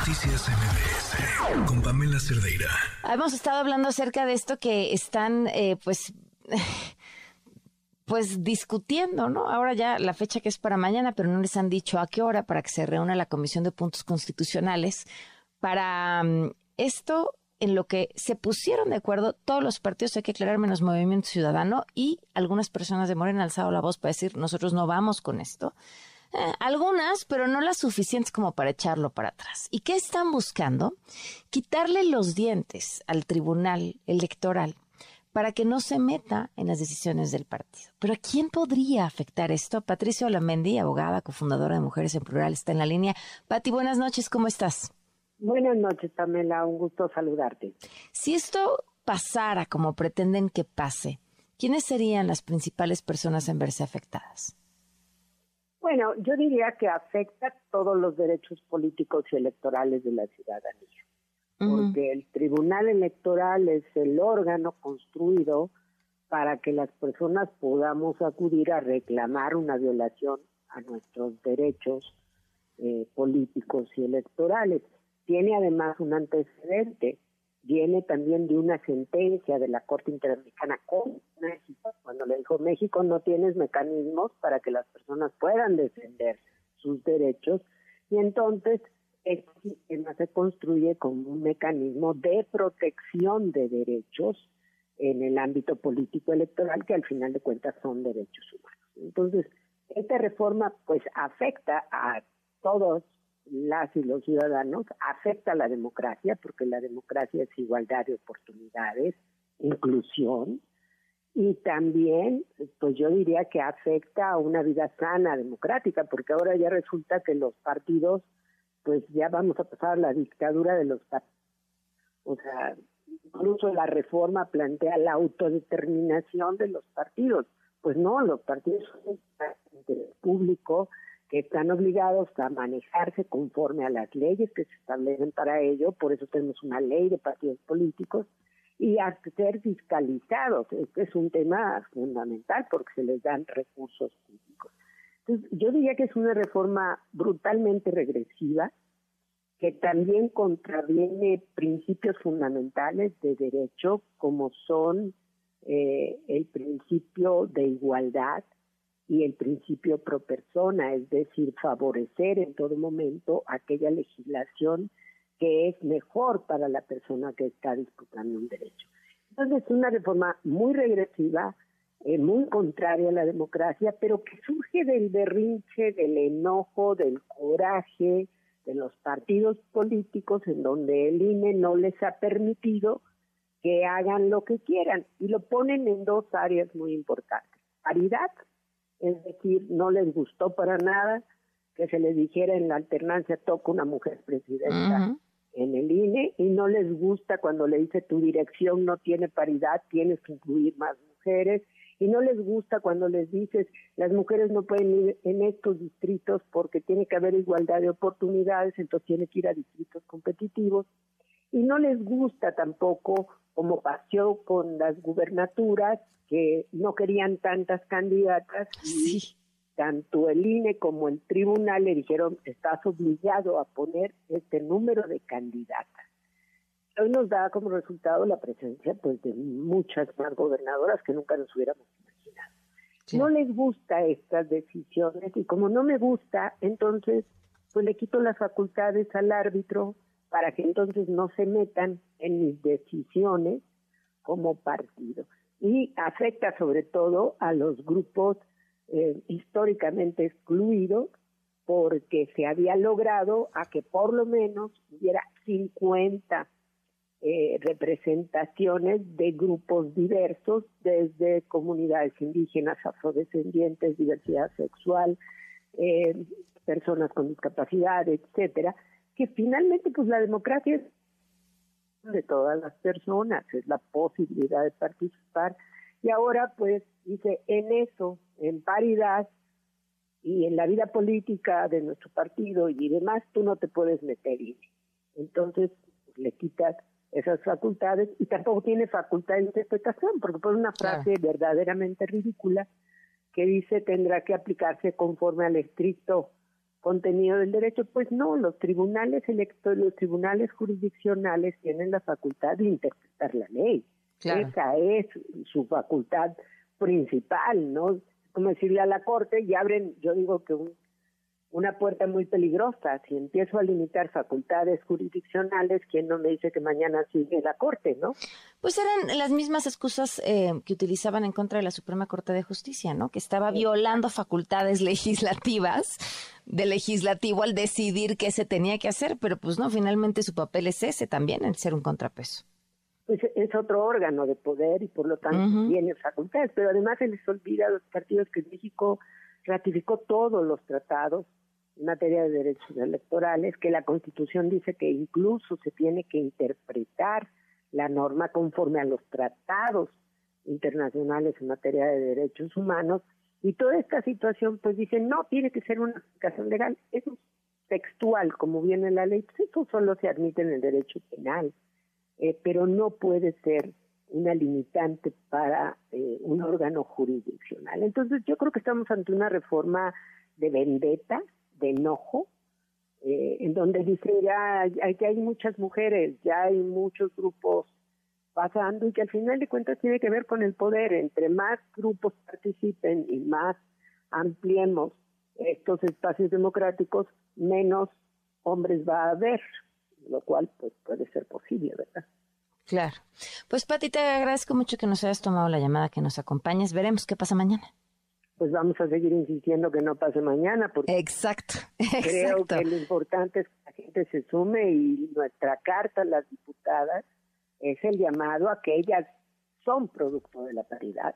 Noticias MBS con Pamela Cerdeira. Hemos estado hablando acerca de esto que están, eh, pues, pues discutiendo, ¿no? Ahora ya la fecha que es para mañana, pero no les han dicho a qué hora para que se reúna la Comisión de Puntos Constitucionales para mm, esto en lo que se pusieron de acuerdo todos los partidos, hay que aclarar menos Movimiento Ciudadano y algunas personas de Morena han alzado la voz para decir nosotros no vamos con esto. Eh, algunas, pero no las suficientes como para echarlo para atrás. ¿Y qué están buscando? Quitarle los dientes al Tribunal Electoral para que no se meta en las decisiones del partido. Pero ¿a quién podría afectar esto? Patricia Olamendi, abogada, cofundadora de Mujeres en Plural, está en la línea. Pati, buenas noches, ¿cómo estás? Buenas noches, Pamela, un gusto saludarte. Si esto pasara como pretenden que pase, ¿quiénes serían las principales personas en verse afectadas? Bueno, yo diría que afecta todos los derechos políticos y electorales de la ciudadanía, porque el Tribunal Electoral es el órgano construido para que las personas podamos acudir a reclamar una violación a nuestros derechos eh, políticos y electorales. Tiene además un antecedente viene también de una sentencia de la Corte Interamericana con México, cuando le dijo México no tienes mecanismos para que las personas puedan defender sus derechos y entonces este sistema se construye como un mecanismo de protección de derechos en el ámbito político electoral que al final de cuentas son derechos humanos. Entonces, esta reforma pues afecta a todos las y los ciudadanos, afecta a la democracia, porque la democracia es igualdad de oportunidades, inclusión, y también, pues yo diría que afecta a una vida sana, democrática, porque ahora ya resulta que los partidos, pues ya vamos a pasar a la dictadura de los partidos. O sea, incluso la reforma plantea la autodeterminación de los partidos. Pues no, los partidos son interés público, que están obligados a manejarse conforme a las leyes que se establecen para ello, por eso tenemos una ley de partidos políticos, y a ser fiscalizados. Este es un tema fundamental porque se les dan recursos públicos. Entonces, yo diría que es una reforma brutalmente regresiva, que también contraviene principios fundamentales de derecho, como son eh, el principio de igualdad, y el principio pro persona, es decir, favorecer en todo momento aquella legislación que es mejor para la persona que está disputando un derecho. Entonces, es una reforma muy regresiva, eh, muy contraria a la democracia, pero que surge del berrinche, del enojo, del coraje de los partidos políticos en donde el INE no les ha permitido que hagan lo que quieran y lo ponen en dos áreas muy importantes. Paridad es decir, no les gustó para nada que se les dijera en la alternancia toca una mujer presidenta en el INE y no les gusta cuando le dice tu dirección no tiene paridad, tienes que incluir más mujeres y no les gusta cuando les dices las mujeres no pueden ir en estos distritos porque tiene que haber igualdad de oportunidades, entonces tiene que ir a distritos competitivos y no les gusta tampoco como pasó con las gubernaturas que no querían tantas candidatas y tanto el INE como el tribunal le dijeron estás obligado a poner este número de candidatas. Hoy nos da como resultado la presencia pues de muchas más gobernadoras que nunca nos hubiéramos imaginado. No les gusta estas decisiones y como no me gusta, entonces pues le quito las facultades al árbitro para que entonces no se metan en mis decisiones como partido. Y afecta sobre todo a los grupos eh, históricamente excluidos porque se había logrado a que por lo menos hubiera 50 eh, representaciones de grupos diversos, desde comunidades indígenas, afrodescendientes, diversidad sexual, eh, personas con discapacidad, etcétera, que finalmente pues la democracia es de todas las personas, es la posibilidad de participar. Y ahora, pues, dice, en eso, en paridad y en la vida política de nuestro partido y demás, tú no te puedes meter. Entonces, le quitas esas facultades y tampoco tiene facultad de interpretación, porque pone una frase verdaderamente ridícula que dice tendrá que aplicarse conforme al estricto contenido del derecho. Pues no, los tribunales electorales, los tribunales jurisdiccionales tienen la facultad de interpretar la ley. Esa es su facultad principal, ¿no? Como decirle a la Corte, y abren, yo digo que un una puerta muy peligrosa. Si empiezo a limitar facultades jurisdiccionales, ¿quién no me dice que mañana sigue la Corte, no? Pues eran las mismas excusas eh, que utilizaban en contra de la Suprema Corte de Justicia, ¿no? Que estaba violando facultades legislativas del legislativo al decidir qué se tenía que hacer, pero pues no, finalmente su papel es ese también, el ser un contrapeso. Pues es otro órgano de poder y por lo tanto tiene facultades, pero además se les olvida a los partidos que México ratificó todos los tratados en materia de derechos electorales, que la Constitución dice que incluso se tiene que interpretar la norma conforme a los tratados internacionales en materia de derechos humanos, y toda esta situación pues dice, no, tiene que ser una aplicación legal, eso es textual, como viene la ley, pues eso solo se admite en el derecho penal, eh, pero no puede ser una limitante para eh, un órgano jurisdiccional. Entonces yo creo que estamos ante una reforma de vendetta, de enojo, eh, en donde dicen ya que hay muchas mujeres, ya hay muchos grupos pasando y que al final de cuentas tiene que ver con el poder. Entre más grupos participen y más ampliemos estos espacios democráticos, menos hombres va a haber, lo cual pues puede ser posible, ¿verdad? Claro. Pues Pati, te agradezco mucho que nos hayas tomado la llamada, que nos acompañes. Veremos qué pasa mañana pues vamos a seguir insistiendo que no pase mañana. Porque exacto, Creo que lo importante es que la gente se sume y nuestra carta a las diputadas es el llamado a que ellas son producto de la paridad.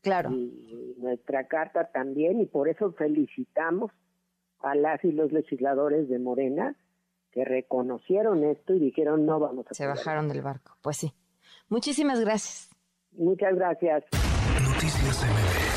Claro. Y nuestra carta también, y por eso felicitamos a las y los legisladores de Morena que reconocieron esto y dijeron no vamos a... Se bajaron del barco, pues sí. Muchísimas gracias. Muchas gracias. Noticias